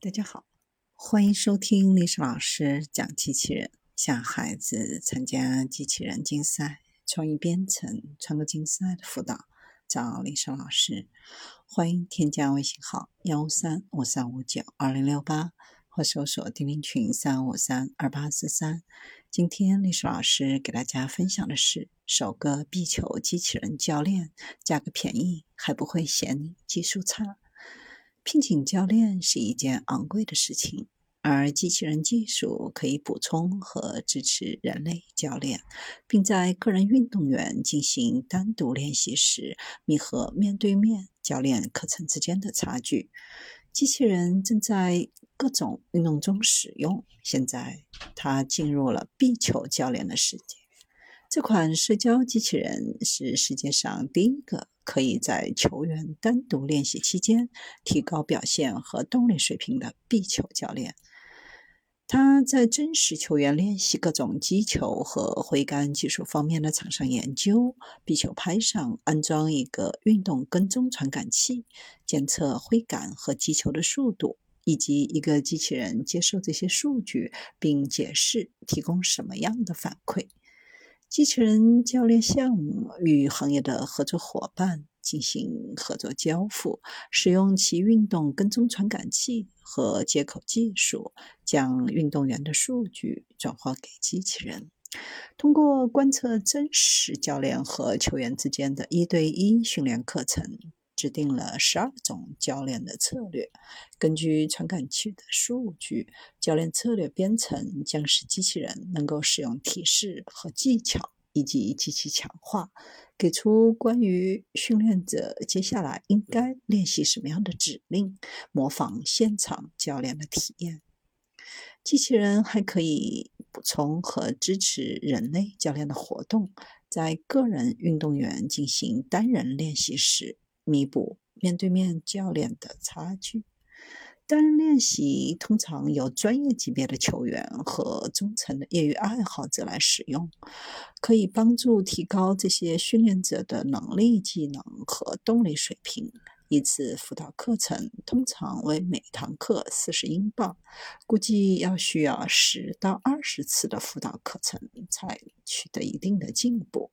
大家好，欢迎收听历史老师讲机器人，向孩子参加机器人竞赛、创意编程、创客竞赛的辅导，找历史老师。欢迎添加微信号幺三五三五九二零六八，或搜索钉钉群三五三二八四三。今天历史老师给大家分享的是：首个壁球机器人教练，价格便宜还不会嫌技术差。聘请教练是一件昂贵的事情，而机器人技术可以补充和支持人类教练，并在个人运动员进行单独练习时弥合面对面教练课程之间的差距。机器人正在各种运动中使用，现在它进入了壁球教练的世界。这款社交机器人是世界上第一个可以在球员单独练习期间提高表现和动力水平的壁球教练。他在真实球员练习各种击球和挥杆技术方面的场上研究。壁球拍上安装一个运动跟踪传感器，监测挥杆和击球的速度，以及一个机器人接受这些数据并解释提供什么样的反馈。机器人教练项目与行业的合作伙伴进行合作交付，使用其运动跟踪传感器和接口技术，将运动员的数据转化给机器人。通过观测真实教练和球员之间的一对一训练课程。制定了十二种教练的策略。根据传感器的数据，教练策略编程将使机器人能够使用提示和技巧，以及机器强化，给出关于训练者接下来应该练习什么样的指令，模仿现场教练的体验。机器人还可以补充和支持人类教练的活动，在个人运动员进行单人练习时。弥补面对面教练的差距。单人练习通常由专业级别的球员和忠诚的业余爱好者来使用，可以帮助提高这些训练者的能力、技能和动力水平。一次辅导课程通常为每堂课四十英镑，估计要需要十到二十次的辅导课程才取得一定的进步。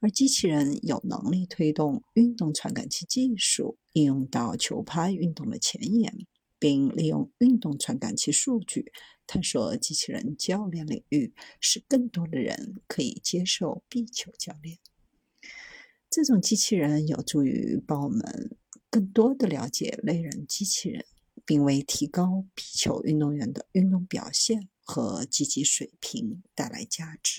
而机器人有能力推动运动传感器技术应用到球拍运动的前沿，并利用运动传感器数据探索机器人教练领域，使更多的人可以接受壁球教练。这种机器人有助于帮我们。更多的了解类人机器人，并为提高皮球运动员的运动表现和积极水平带来价值。